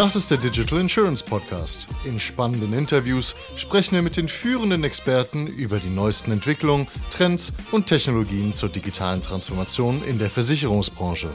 Das ist der Digital Insurance Podcast. In spannenden Interviews sprechen wir mit den führenden Experten über die neuesten Entwicklungen, Trends und Technologien zur digitalen Transformation in der Versicherungsbranche.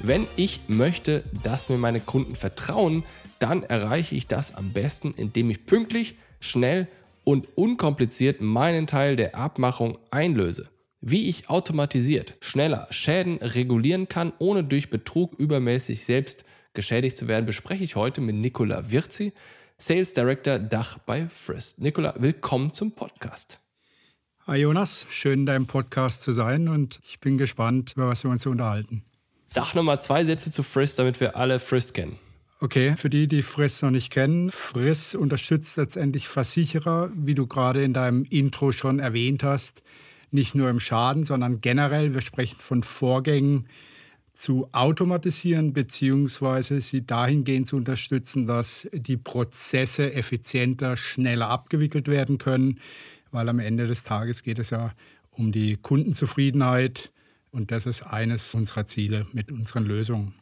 Wenn ich möchte, dass mir meine Kunden vertrauen, dann erreiche ich das am besten, indem ich pünktlich, schnell und unkompliziert meinen Teil der Abmachung einlöse. Wie ich automatisiert schneller Schäden regulieren kann, ohne durch Betrug übermäßig selbst geschädigt zu werden, bespreche ich heute mit Nicola Virzi, Sales Director Dach bei Frist. Nicola, willkommen zum Podcast. Hi Jonas, schön in deinem Podcast zu sein und ich bin gespannt, über was wir uns unterhalten. Sag nochmal zwei Sätze zu Frist, damit wir alle Frist kennen. Okay, für die, die Friss noch nicht kennen, Friss unterstützt letztendlich Versicherer, wie du gerade in deinem Intro schon erwähnt hast, nicht nur im Schaden, sondern generell. Wir sprechen von Vorgängen, zu automatisieren beziehungsweise sie dahingehend zu unterstützen, dass die Prozesse effizienter, schneller abgewickelt werden können, weil am Ende des Tages geht es ja um die Kundenzufriedenheit und das ist eines unserer Ziele mit unseren Lösungen.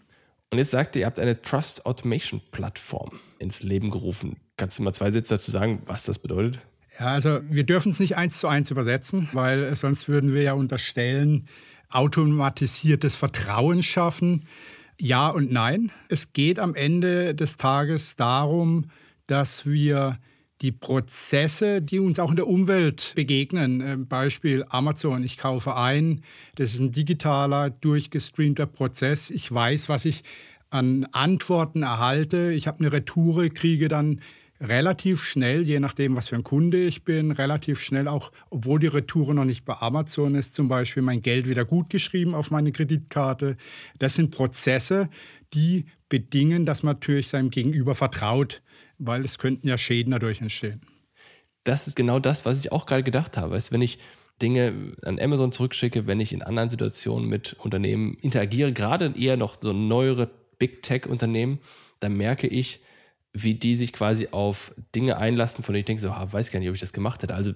Und jetzt sagt ihr, ihr habt eine Trust Automation Plattform ins Leben gerufen. Kannst du mal zwei Sätze dazu sagen, was das bedeutet? Ja, also wir dürfen es nicht eins zu eins übersetzen, weil sonst würden wir ja unterstellen, automatisiertes Vertrauen schaffen? Ja und nein. Es geht am Ende des Tages darum, dass wir die Prozesse, die uns auch in der Umwelt begegnen, äh, Beispiel Amazon, ich kaufe ein, das ist ein digitaler, durchgestreamter Prozess. Ich weiß, was ich an Antworten erhalte. Ich habe eine Retoure, kriege dann relativ schnell, je nachdem, was für ein Kunde ich bin, relativ schnell auch, obwohl die Retour noch nicht bei Amazon ist, zum Beispiel mein Geld wieder gut geschrieben auf meine Kreditkarte. Das sind Prozesse, die bedingen, dass man natürlich seinem Gegenüber vertraut, weil es könnten ja Schäden dadurch entstehen. Das ist genau das, was ich auch gerade gedacht habe. Weißt, wenn ich Dinge an Amazon zurückschicke, wenn ich in anderen Situationen mit Unternehmen interagiere, gerade eher noch so neuere Big Tech-Unternehmen, dann merke ich, wie die sich quasi auf Dinge einlassen, von denen ich denke, so, ah, weiß gar nicht, ob ich das gemacht hätte. Also,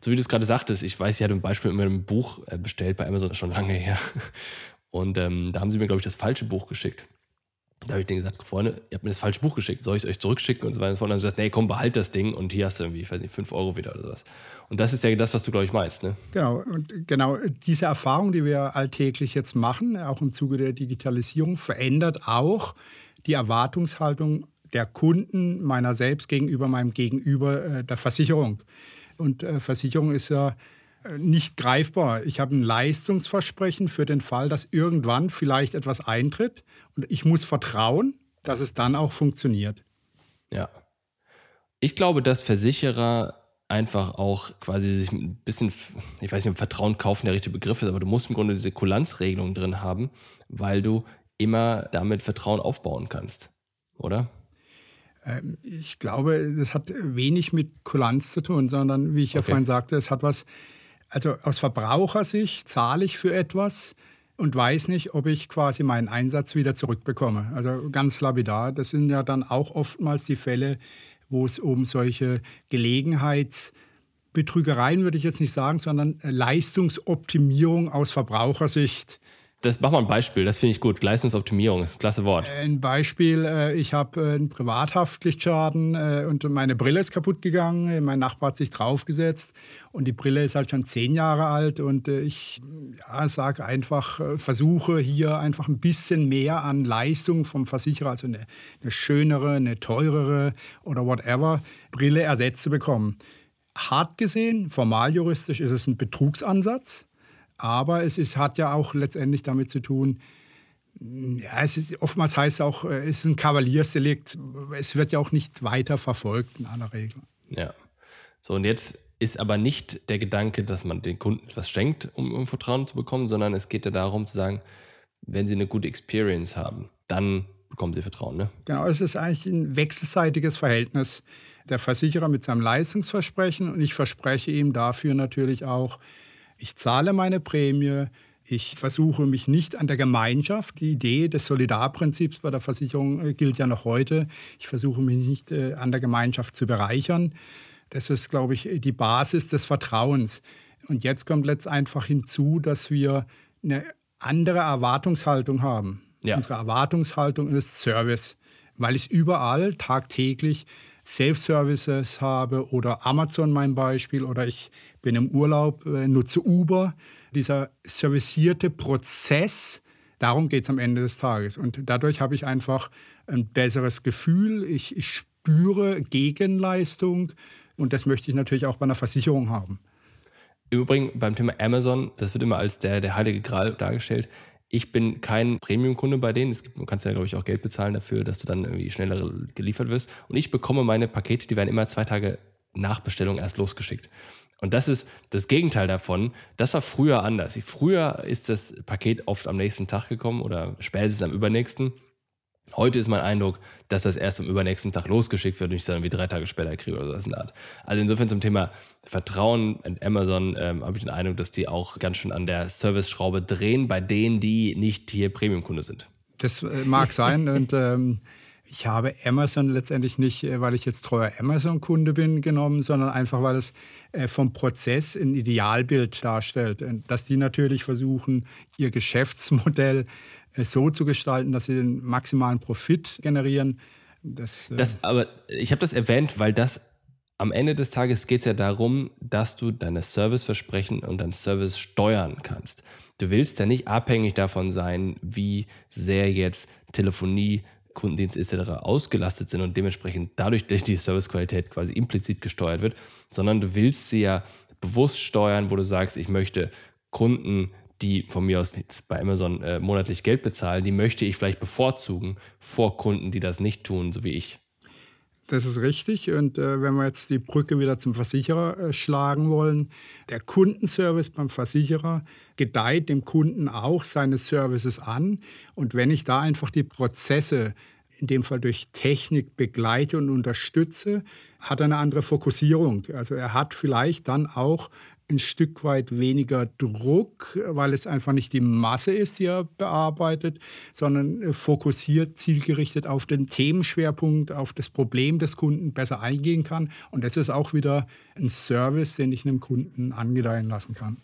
so wie du es gerade sagtest, ich weiß, ich hatte ein Beispiel mit einem Buch äh, bestellt bei Amazon schon lange her. Und ähm, da haben sie mir, glaube ich, das falsche Buch geschickt. Da habe ich denen gesagt, Freunde, ihr habt mir das falsche Buch geschickt, soll ich es euch zurückschicken und so weiter und so dann haben sie gesagt, nee, komm, behalt das Ding und hier hast du irgendwie, ich weiß nicht, 5 Euro wieder oder sowas. Und das ist ja das, was du, glaube ich, meinst, ne? Genau, und genau diese Erfahrung, die wir alltäglich jetzt machen, auch im Zuge der Digitalisierung, verändert auch die Erwartungshaltung der Kunden meiner selbst gegenüber meinem Gegenüber äh, der Versicherung. Und äh, Versicherung ist ja äh, nicht greifbar. Ich habe ein Leistungsversprechen für den Fall, dass irgendwann vielleicht etwas eintritt und ich muss vertrauen, dass es dann auch funktioniert. Ja. Ich glaube, dass Versicherer einfach auch quasi sich ein bisschen, ich weiß nicht, ob Vertrauen kaufen der richtige Begriff ist, aber du musst im Grunde diese Kulanzregelung drin haben, weil du immer damit Vertrauen aufbauen kannst, oder? Ähm, ich glaube, das hat wenig mit Kulanz zu tun, sondern wie ich ja okay. vorhin sagte, es hat was, also aus Verbrauchersicht zahle ich für etwas und weiß nicht, ob ich quasi meinen Einsatz wieder zurückbekomme. Also ganz lapidar. Das sind ja dann auch oftmals die Fälle, wo es um solche Gelegenheitsbetrügereien, würde ich jetzt nicht sagen, sondern Leistungsoptimierung aus Verbrauchersicht das mach mal ein Beispiel, das finde ich gut. Leistungsoptimierung ist ein klasse Wort. Ein Beispiel, äh, ich habe äh, einen Privathaftpflichtschaden äh, und meine Brille ist kaputt gegangen. Mein Nachbar hat sich draufgesetzt und die Brille ist halt schon zehn Jahre alt und ich ja, sage einfach, versuche hier einfach ein bisschen mehr an Leistung vom Versicherer, also eine, eine schönere, eine teurere oder whatever Brille ersetzt zu bekommen. Hart gesehen, formaljuristisch ist es ein Betrugsansatz. Aber es ist, hat ja auch letztendlich damit zu tun, ja, es ist, oftmals heißt es auch, äh, es ist ein Kavaliersdelikt. Es wird ja auch nicht weiter verfolgt in aller Regel. Ja. So, und jetzt ist aber nicht der Gedanke, dass man den Kunden etwas schenkt, um, um Vertrauen zu bekommen, sondern es geht ja darum zu sagen, wenn sie eine gute Experience haben, dann bekommen sie Vertrauen. Ne? Genau, es ist eigentlich ein wechselseitiges Verhältnis. Der Versicherer mit seinem Leistungsversprechen und ich verspreche ihm dafür natürlich auch, ich zahle meine Prämie, ich versuche mich nicht an der Gemeinschaft, die Idee des Solidarprinzips bei der Versicherung äh, gilt ja noch heute, ich versuche mich nicht äh, an der Gemeinschaft zu bereichern. Das ist, glaube ich, die Basis des Vertrauens. Und jetzt kommt letzt einfach hinzu, dass wir eine andere Erwartungshaltung haben. Ja. Unsere Erwartungshaltung ist Service. weil ich überall tagtäglich Self-Services habe oder Amazon mein Beispiel oder ich bin im Urlaub, äh, nutze Uber. Dieser servicierte Prozess, darum geht es am Ende des Tages. Und dadurch habe ich einfach ein besseres Gefühl. Ich, ich spüre Gegenleistung und das möchte ich natürlich auch bei einer Versicherung haben. Im Übrigen beim Thema Amazon, das wird immer als der, der heilige Gral dargestellt. Ich bin kein Premium-Kunde bei denen. Es gibt, du kannst ja, glaube ich, auch Geld bezahlen dafür, dass du dann irgendwie schneller geliefert wirst. Und ich bekomme meine Pakete, die werden immer zwei Tage nach Bestellung erst losgeschickt. Und das ist das Gegenteil davon. Das war früher anders. Früher ist das Paket oft am nächsten Tag gekommen oder spätestens am übernächsten. Heute ist mein Eindruck, dass das erst am übernächsten Tag losgeschickt wird und ich dann wie drei Tage später kriege oder so in der Art. Also insofern zum Thema Vertrauen in Amazon ähm, habe ich den Eindruck, dass die auch ganz schön an der Service-Schraube drehen, bei denen, die nicht hier Premium-Kunde sind. Das äh, mag sein und ähm, ich habe Amazon letztendlich nicht, äh, weil ich jetzt treuer Amazon-Kunde bin, genommen, sondern einfach, weil es äh, vom Prozess ein Idealbild darstellt. Dass die natürlich versuchen, ihr Geschäftsmodell so zu gestalten, dass sie den maximalen Profit generieren. Das, äh das aber ich habe das erwähnt, weil das am Ende des Tages geht es ja darum, dass du deine Serviceversprechen und dein Service steuern kannst. Du willst ja nicht abhängig davon sein, wie sehr jetzt Telefonie, Kundendienst etc. ausgelastet sind und dementsprechend dadurch die Servicequalität quasi implizit gesteuert wird, sondern du willst sie ja bewusst steuern, wo du sagst, ich möchte Kunden die von mir aus bei Amazon äh, monatlich Geld bezahlen, die möchte ich vielleicht bevorzugen vor Kunden, die das nicht tun, so wie ich. Das ist richtig. Und äh, wenn wir jetzt die Brücke wieder zum Versicherer äh, schlagen wollen, der Kundenservice beim Versicherer gedeiht dem Kunden auch seine Services an. Und wenn ich da einfach die Prozesse in dem Fall durch Technik begleite und unterstütze, hat er eine andere Fokussierung. Also er hat vielleicht dann auch ein Stück weit weniger Druck, weil es einfach nicht die Masse ist, die er bearbeitet, sondern äh, fokussiert, zielgerichtet auf den Themenschwerpunkt, auf das Problem des Kunden besser eingehen kann. Und das ist auch wieder ein Service, den ich einem Kunden angedeihen lassen kann.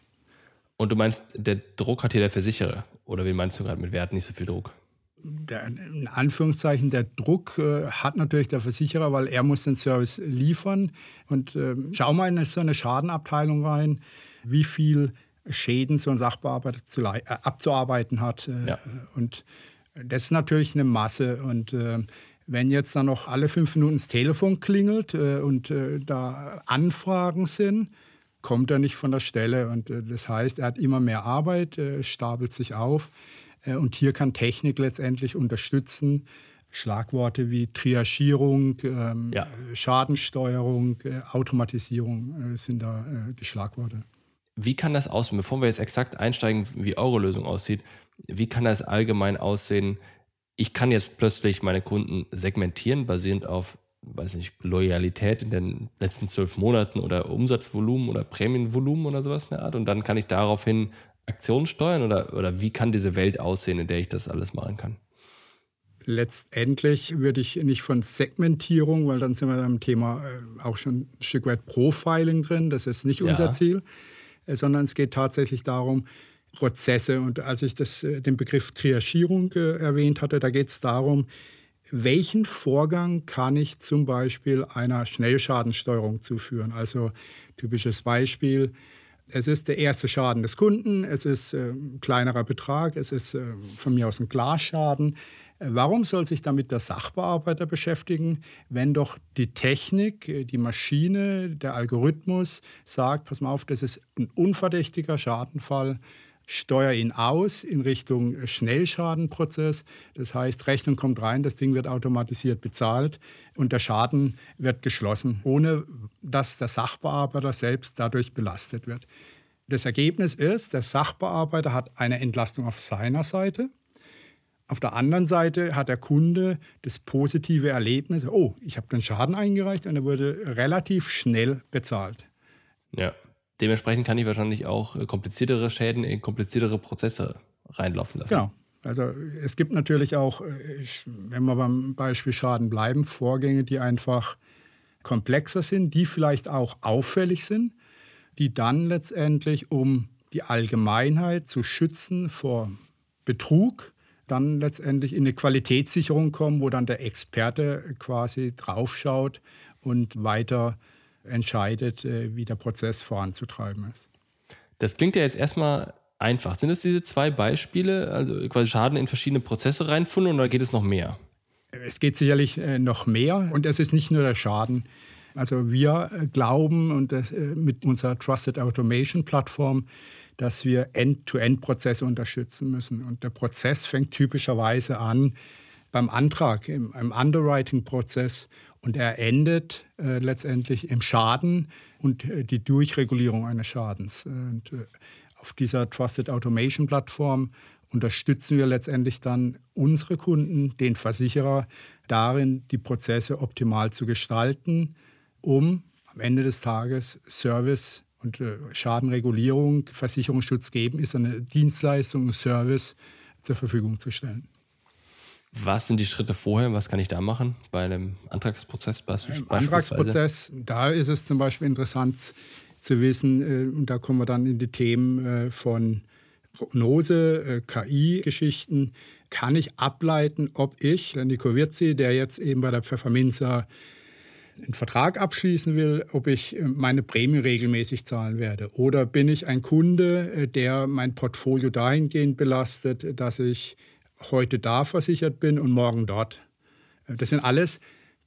Und du meinst, der Druck hat hier der Versicherer? Oder wie meinst du gerade mit, wer nicht so viel Druck? Der, in Anführungszeichen, der Druck äh, hat natürlich der Versicherer, weil er muss den Service liefern. Und äh, schau mal in so eine Schadenabteilung rein, wie viel Schäden so ein Sachbearbeiter zu, äh, abzuarbeiten hat. Äh, ja. Und das ist natürlich eine Masse. Und äh, wenn jetzt dann noch alle fünf Minuten das Telefon klingelt äh, und da Anfragen sind, kommt er nicht von der Stelle. Und das heißt, er hat immer mehr Arbeit, stapelt sich auf. Äh, und hier kann Technik letztendlich unterstützen. Schlagworte wie Triagierung, ähm, ja. Schadensteuerung, äh, Automatisierung äh, sind da äh, die Schlagworte. Wie kann das aussehen, bevor wir jetzt exakt einsteigen, wie eure Lösung aussieht, wie kann das allgemein aussehen? Ich kann jetzt plötzlich meine Kunden segmentieren, basierend auf, weiß nicht, Loyalität in den letzten zwölf Monaten oder Umsatzvolumen oder Prämienvolumen oder sowas in der Art. Und dann kann ich daraufhin Aktionen steuern oder, oder wie kann diese Welt aussehen, in der ich das alles machen kann? Letztendlich würde ich nicht von Segmentierung, weil dann sind wir beim Thema äh, auch schon ein Stück weit Profiling drin, das ist nicht unser ja. Ziel, äh, sondern es geht tatsächlich darum, Prozesse. Und als ich das, äh, den Begriff Triagierung erwähnt hatte, da geht es darum, welchen Vorgang kann ich zum Beispiel einer Schnellschadensteuerung zuführen? Also typisches Beispiel, es ist der erste Schaden des Kunden, es ist äh, ein kleinerer Betrag, es ist äh, von mir aus ein Glasschaden. Äh, warum soll sich damit der Sachbearbeiter beschäftigen, wenn doch die Technik, äh, die Maschine, der Algorithmus sagt, pass mal auf, das ist ein unverdächtiger Schadenfall, steuere ihn aus in Richtung Schnellschadenprozess. Das heißt, Rechnung kommt rein, das Ding wird automatisiert bezahlt und der Schaden wird geschlossen, ohne dass der Sachbearbeiter selbst dadurch belastet wird. Das Ergebnis ist, der Sachbearbeiter hat eine Entlastung auf seiner Seite. Auf der anderen Seite hat der Kunde das positive Erlebnis, oh, ich habe den Schaden eingereicht und er wurde relativ schnell bezahlt. Ja. Dementsprechend kann ich wahrscheinlich auch äh, kompliziertere Schäden in kompliziertere Prozesse reinlaufen lassen. Genau. Also es gibt natürlich auch, äh, wenn wir beim Beispiel Schaden bleiben, Vorgänge, die einfach komplexer sind, die vielleicht auch auffällig sind, die dann letztendlich, um die Allgemeinheit zu schützen vor Betrug, dann letztendlich in eine Qualitätssicherung kommen, wo dann der Experte quasi draufschaut und weiter entscheidet, äh, wie der Prozess voranzutreiben ist. Das klingt ja jetzt erstmal einfach. Sind es diese zwei Beispiele, also quasi Schaden in verschiedene Prozesse reinfunden oder geht es noch mehr? Es geht sicherlich äh, noch mehr und es ist nicht nur der Schaden. Also wir äh, glauben und mit unserer Trusted Automation Plattform, dass wir End-to-End-Prozesse unterstützen müssen. Und der Prozess fängt typischerweise an beim Antrag, im, im Underwriting-Prozess und er endet äh, letztendlich im Schaden und äh, die Durchregulierung eines Schadens. Und, äh, auf dieser Trusted Automation Plattform unterstützen wir letztendlich dann unsere Kunden, den Versicherer, darin, die Prozesse optimal zu gestalten, um am Ende des Tages Service und äh, Schadenregulierung, Versicherungsschutz geben, ist eine Dienstleistung, ein Service zur Verfügung zu stellen. Was sind die Schritte vorher? Was kann ich da machen bei einem Antragsprozess? Im Antragsprozess, da ist es zum Beispiel interessant zu wissen, äh, und da kommen wir dann in die Themen äh, von Prognose, äh, KI-Geschichten, kann ich ableiten, ob ich, der Nico Wirzi, der jetzt eben bei der Pfefferminzer einen Vertrag abschließen will, ob ich meine Prämie regelmäßig zahlen werde. Oder bin ich ein Kunde, der mein Portfolio dahingehend belastet, dass ich heute da versichert bin und morgen dort. Das sind alles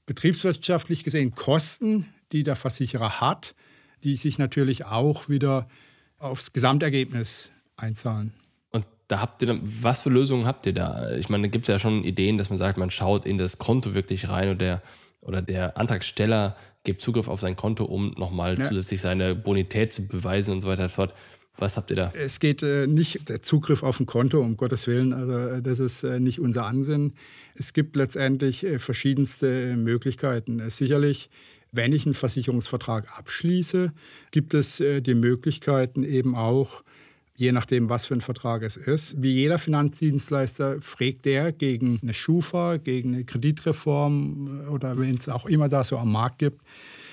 betriebswirtschaftlich gesehen Kosten, die der Versicherer hat, die sich natürlich auch wieder aufs Gesamtergebnis einzahlen. Und da habt ihr dann, was für Lösungen habt ihr da? Ich meine, da gibt es ja schon Ideen, dass man sagt, man schaut in das Konto wirklich rein oder der, oder der Antragsteller gibt Zugriff auf sein Konto, um nochmal ja. zusätzlich seine Bonität zu beweisen und so weiter und so fort. Was habt ihr da? Es geht äh, nicht der Zugriff auf ein Konto, um Gottes Willen. Also äh, das ist äh, nicht unser Ansinn. Es gibt letztendlich äh, verschiedenste Möglichkeiten. Äh, sicherlich, wenn ich einen Versicherungsvertrag abschließe, gibt es äh, die Möglichkeiten eben auch, je nachdem, was für ein Vertrag es ist. Wie jeder Finanzdienstleister fragt der gegen eine Schufa, gegen eine Kreditreform oder wenn es auch immer da so am Markt gibt,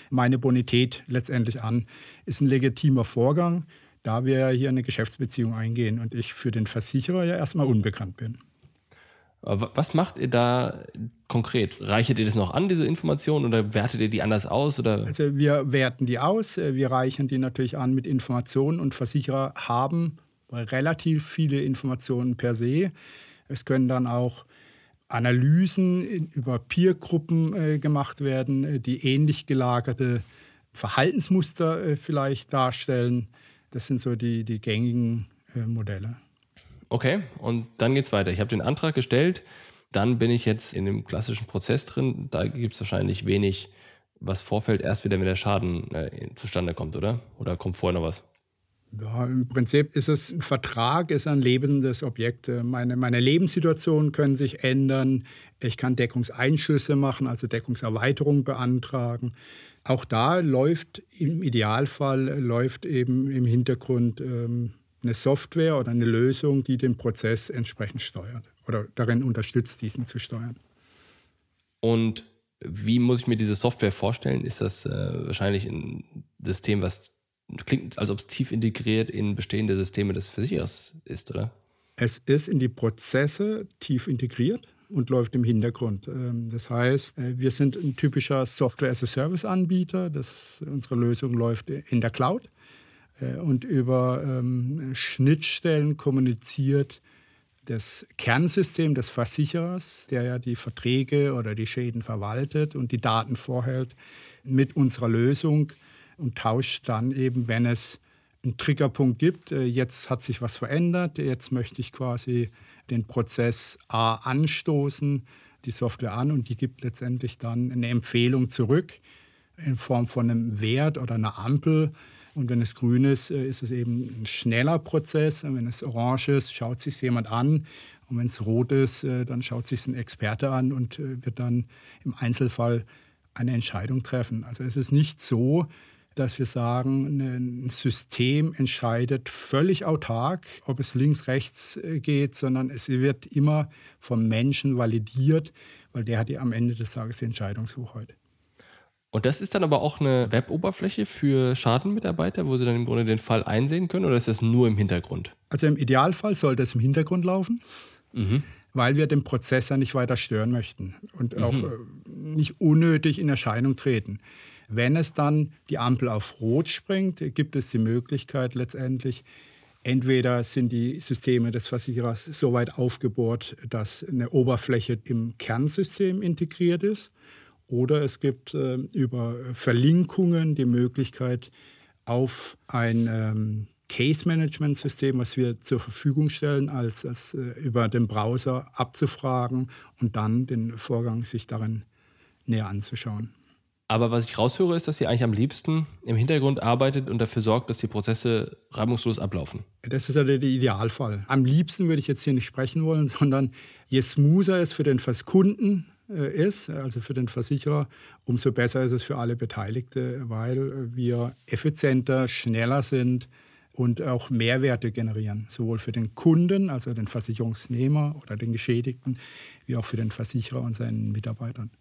meine Bonität letztendlich an. Ist ein legitimer Vorgang da wir hier eine Geschäftsbeziehung eingehen und ich für den Versicherer ja erstmal unbekannt bin. Was macht ihr da konkret? Reichert ihr das noch an, diese Informationen, oder wertet ihr die anders aus? Oder? Also wir werten die aus, wir reichen die natürlich an mit Informationen und Versicherer haben relativ viele Informationen per se. Es können dann auch Analysen über Peergruppen äh, gemacht werden, äh, die ähnlich gelagerte Verhaltensmuster äh, vielleicht darstellen. Das sind so die, die gängigen äh, Modelle. Okay, und dann geht es weiter. Ich habe den Antrag gestellt, dann bin ich jetzt in dem klassischen Prozess drin. Da gibt es wahrscheinlich wenig, was vorfällt, erst wieder, wenn der Schaden äh, zustande kommt, oder? Oder kommt vorher noch was? Ja, im Prinzip ist es ein Vertrag, ist ein lebendes Objekt. Meine, meine Lebenssituationen können sich ändern. Ich kann Deckungseinschüsse machen, also Deckungserweiterung beantragen. Auch da läuft im Idealfall läuft eben im Hintergrund ähm, eine Software oder eine Lösung, die den Prozess entsprechend steuert oder darin unterstützt, diesen zu steuern. Und wie muss ich mir diese Software vorstellen? Ist das äh, wahrscheinlich ein System, was klingt, als ob es tief integriert in bestehende Systeme des Versicherers ist, oder? Es ist in die Prozesse tief integriert und läuft im Hintergrund. Ähm, das heißt, äh, wir sind ein typischer Software-as-a-Service-Anbieter. Unsere Lösung läuft in der Cloud äh, und über ähm, Schnittstellen kommuniziert das Kernsystem des Versicherers, der ja die Verträge oder die Schäden verwaltet und die Daten vorhält, mit unserer Lösung und tauscht dann eben, wenn es einen Triggerpunkt gibt, äh, jetzt hat sich was verändert, jetzt möchte ich quasi den Prozess A anstoßen, die Software an und die gibt letztendlich dann eine Empfehlung zurück in Form von einem Wert oder einer Ampel. Und wenn es grün ist, äh, ist es eben ein schneller Prozess. Und wenn es orange ist, schaut sich jemand an. Und wenn es rot ist, äh, dann schaut sich ein Experte an und äh, wird dann im Einzelfall eine Entscheidung treffen. Also es ist nicht so, dass wir sagen, ein System entscheidet völlig autark, ob es links, rechts äh, geht, sondern es wird immer vom Menschen validiert, weil der hat ja am Ende des Tages die Entscheidungshoheit. Und das ist dann aber auch eine Web-Oberfläche für Schadenmitarbeiter, wo sie dann im Grunde den Fall einsehen können, oder ist das nur im Hintergrund? Also im Idealfall sollte es im Hintergrund laufen. Mhm. weil wir den Prozess ja nicht weiter stören möchten und mhm. auch äh, nicht unnötig in Erscheinung treten. Wenn es dann die Ampel auf Rot springt, gibt es die Möglichkeit letztendlich, entweder sind die Systeme des Versicherers so weit aufgebohrt, dass eine Oberfläche im Kernsystem integriert ist, oder es gibt äh, über Verlinkungen die Möglichkeit, auf ein ähm, Case-Management-System, was wir zur Verfügung stellen, als, als äh, über den Browser abzufragen und dann den Vorgang sich darin näher anzuschauen. Aber was ich raushöre, ist, dass ihr eigentlich am liebsten im Hintergrund arbeitet und dafür sorgt, dass die Prozesse reibungslos ablaufen. Das ist ja der Idealfall. Am liebsten würde ich jetzt hier nicht sprechen wollen, sondern je smoother es für den Kunden äh, ist, also für den Versicherer, umso besser ist es für alle Beteiligten, weil wir effizienter, schneller sind und auch Mehrwerte generieren, sowohl für den Kunden, also den Versicherungsnehmer oder den Geschädigten, wie auch für den Versicherer und seinen Mitarbeitern.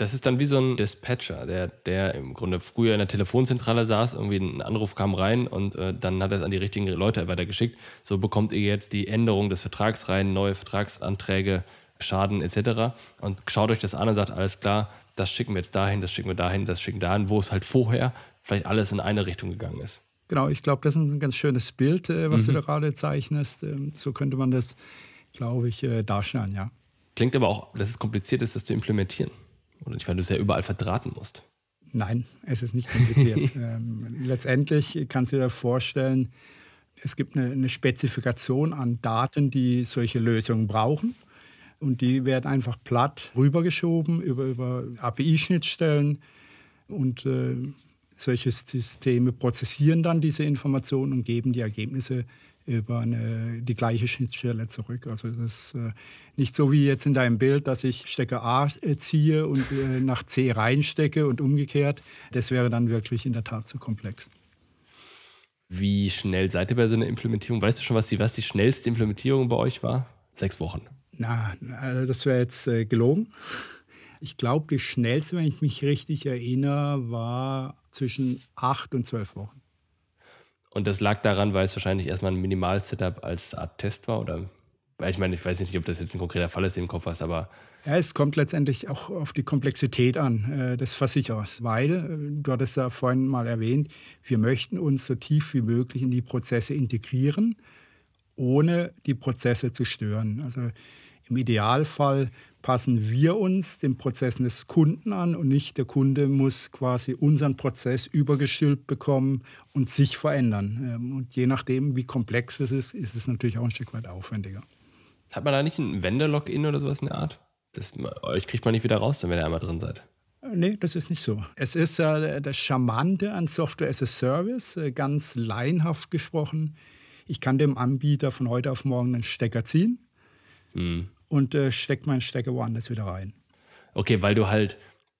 Das ist dann wie so ein Dispatcher, der, der im Grunde früher in der Telefonzentrale saß, irgendwie ein Anruf kam rein und äh, dann hat er es an die richtigen Leute weitergeschickt. So bekommt ihr jetzt die Änderung des Vertrags rein, neue Vertragsanträge, Schaden etc. Und schaut euch das an und sagt, alles klar, das schicken wir jetzt dahin, das schicken wir dahin, das schicken wir dahin, wo es halt vorher vielleicht alles in eine Richtung gegangen ist. Genau, ich glaube, das ist ein ganz schönes Bild, äh, was mhm. du da gerade zeichnest. Ähm, so könnte man das, glaube ich, äh, darstellen, ja. Klingt aber auch, dass es kompliziert ist, das zu implementieren. Oder nicht, weil du es ja überall verdrahten musst. Nein, es ist nicht kompliziert. ähm, letztendlich kannst du dir vorstellen, es gibt eine, eine, Spezifikation an Daten, die solche Lösungen brauchen. Und die werden einfach platt rübergeschoben über, über API-Schnittstellen. Und äh, solche Systeme prozessieren dann diese Informationen und geben die Ergebnisse über eine, die gleiche Schnittstelle zurück. Also das ist äh, nicht so wie jetzt in deinem Bild, dass ich Stecker A äh, ziehe und äh, nach C reinstecke und umgekehrt. Das wäre dann wirklich in der Tat zu komplex. Wie schnell seid ihr bei so einer Implementierung? Weißt du schon, was die, was die schnellste Implementierung bei euch war? Sechs Wochen. Na, also das wäre jetzt gelogen. Ich glaube, die schnellste, wenn ich mich richtig erinnere, war zwischen acht und zwölf Wochen. Und das lag daran, weil es wahrscheinlich erstmal ein Minimal-Setup als Art Test war oder ich meine, ich weiß nicht, ob das jetzt ein konkreter Fall ist, den im Kopf hast, aber. Ja, es kommt letztendlich auch auf die Komplexität an äh, des Versicherers, weil, äh, du hattest ja vorhin mal erwähnt, wir möchten uns so tief wie möglich in die Prozesse integrieren, ohne die Prozesse zu stören. Also im Idealfall passen wir uns den Prozessen des Kunden an und nicht der Kunde muss quasi unseren Prozess übergestülpt bekommen und sich verändern. Ähm, und je nachdem, wie komplex es ist, ist es natürlich auch ein Stück weit aufwendiger. Hat man da nicht ein Vendor-Login oder sowas in der Art? Das, euch kriegt man nicht wieder raus, wenn ihr einmal drin seid. Nee, das ist nicht so. Es ist ja äh, das Charmante an Software as a Service, äh, ganz laienhaft gesprochen. Ich kann dem Anbieter von heute auf morgen einen Stecker ziehen. Mhm und äh, steckt meinen Stecker woanders wieder rein. Okay, weil du halt,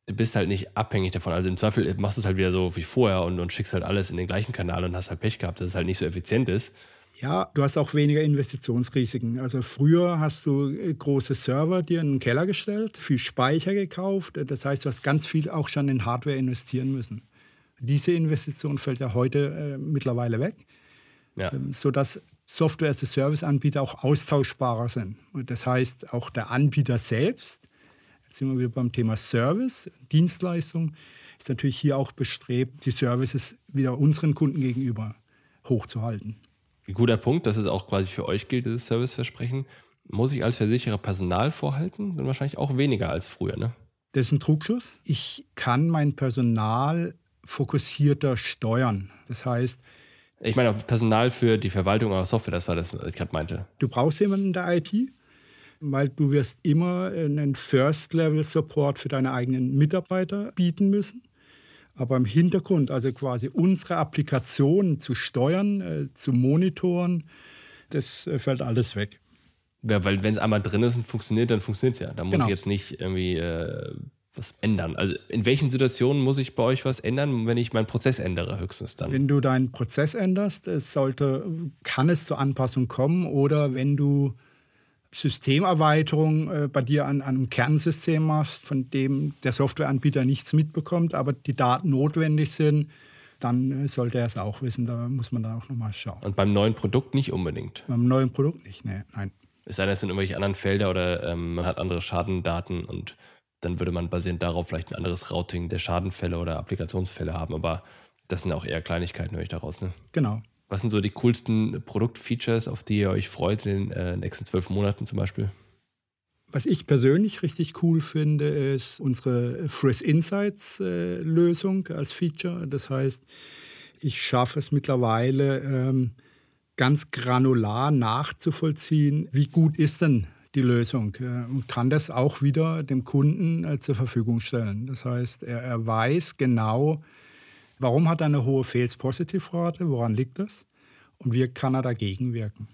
du bist halt nicht abhängig davon. Also im Zweifel machst du es halt wieder so wie vorher und, und schickst halt alles in den gleichen Kanal und hast halt Pech gehabt, dass es halt nicht so effizient ist. Ja, du hast auch weniger Investitionsrisiken. Also früher hast du äh, große Server dir in den Keller gestellt, viel Speicher gekauft. Das heißt, du hast ganz viel auch schon in Hardware investieren müssen. Diese Investition fällt ja heute äh, mittlerweile weg, ja. ähm, sodass Software-as-a-Service-Anbieter auch austauschbarer sind. Und das heißt, auch der Anbieter selbst, jetzt sind wir wieder beim Thema Service, Dienstleistung, ist natürlich hier auch bestrebt, die Services wieder unseren Kunden gegenüber hochzuhalten. Ein guter Punkt, dass es auch quasi für euch gilt, dieses Serviceversprechen. Muss ich als Versicherer Personal vorhalten? Dann wahrscheinlich auch weniger als früher, ne? Das ist ein Trugschuss. Ich kann mein Personal fokussierter steuern. Das heißt, ich meine, Personal für die Verwaltung eurer Software, das war das, was ich gerade meinte. Du brauchst jemanden in der IT, weil du wirst immer einen First-Level-Support für deine eigenen Mitarbeiter bieten müssen. Aber im Hintergrund, also quasi unsere Applikation zu steuern, äh, zu monitoren, das äh, fällt alles weg. Ja, weil wenn es einmal drin ist und funktioniert, dann funktioniert es ja. Da muss genau. ich jetzt nicht irgendwie äh, was ändern? Also in welchen Situationen muss ich bei euch was ändern, wenn ich meinen Prozess ändere, höchstens dann? Wenn du deinen Prozess änderst, es sollte, kann es zur Anpassung kommen oder wenn du Systemerweiterung äh, bei dir an, an, einem Kernsystem machst, von dem der Softwareanbieter nichts mitbekommt, aber die Daten notwendig sind, dann äh, sollte er es auch wissen. Da muss man dann auch nochmal schauen. Und beim neuen Produkt nicht unbedingt? Beim neuen Produkt nicht, nee, nein. Es sei denn, es sind irgendwelche anderen Felder oder ähm, man hat andere Schadendaten und dann würde man basierend darauf vielleicht ein anderes Routing der Schadenfälle oder Applikationsfälle haben. Aber das sind auch eher Kleinigkeiten, höre ich daraus. Ne? Genau. Was sind so die coolsten Produktfeatures, auf die ihr euch freut in den äh, nächsten zwölf Monaten zum Beispiel? Was ich persönlich richtig cool finde, ist unsere Friss Insights äh, Lösung als Feature. Das heißt, ich schaffe es mittlerweile ähm, ganz granular nachzuvollziehen, wie gut ist denn die Lösung äh, und kann das auch wieder dem Kunden äh, zur Verfügung stellen. Das heißt, er, er weiß genau, warum hat er eine hohe Fails-Positive-Rate, woran liegt das und wie kann er dagegen wirken.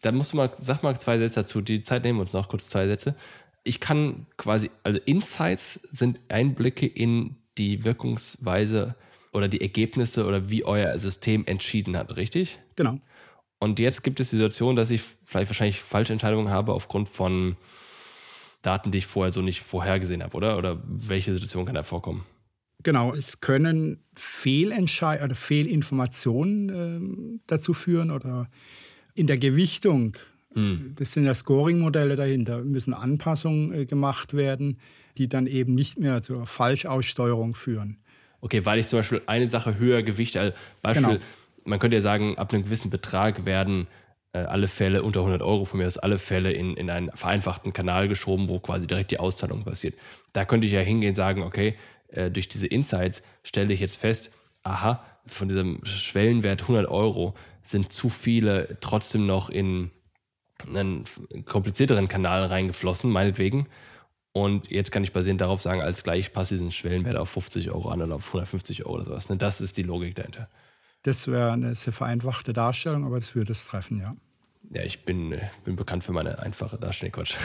Dann musst du mal, sag mal zwei Sätze dazu. Die Zeit nehmen wir uns noch kurz zwei Sätze. Ich kann quasi, also Insights sind Einblicke in die Wirkungsweise oder die Ergebnisse oder wie euer System entschieden hat, richtig? Genau. Und jetzt gibt es die Situation, dass ich vielleicht wahrscheinlich falsche Entscheidungen habe aufgrund von Daten, die ich vorher so nicht vorhergesehen habe, oder? Oder welche Situation kann da vorkommen? Genau, es können Fehlentscheidungen oder Fehlinformationen äh, dazu führen oder in der Gewichtung. Hm. Das sind ja Scoring-Modelle dahinter, müssen Anpassungen äh, gemacht werden, die dann eben nicht mehr zur Falschaussteuerung führen. Okay, weil ich zum Beispiel eine Sache höher gewichte, also Beispiel, genau man könnte ja sagen, ab einem gewissen Betrag werden äh, alle Fälle unter 100 Euro von mir aus alle Fälle in, in einen vereinfachten Kanal geschoben, wo quasi direkt die Auszahlung passiert. Da könnte ich ja hingehen und sagen, okay, äh, durch diese Insights stelle ich jetzt fest, aha, von diesem Schwellenwert 100 Euro sind zu viele trotzdem noch in einen komplizierteren Kanal reingeflossen, meinetwegen. Und jetzt kann ich basierend darauf sagen, als gleich passe diesen Schwellenwert auf 50 Euro an oder auf 150 Euro oder sowas. Ne? Das ist die Logik dahinter. Das wäre eine sehr vereinfachte Darstellung, aber das würde es treffen, ja. Ja, ich bin, äh, bin bekannt für meine einfache Darstellung. Quatsch.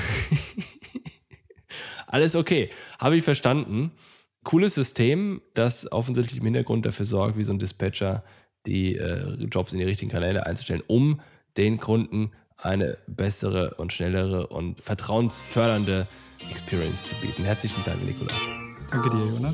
Alles okay. Habe ich verstanden. Cooles System, das offensichtlich im Hintergrund dafür sorgt, wie so ein Dispatcher die äh, Jobs in die richtigen Kanäle einzustellen, um den Kunden eine bessere und schnellere und vertrauensfördernde Experience zu bieten. Herzlichen Dank, Nikola. Danke dir, Jonas.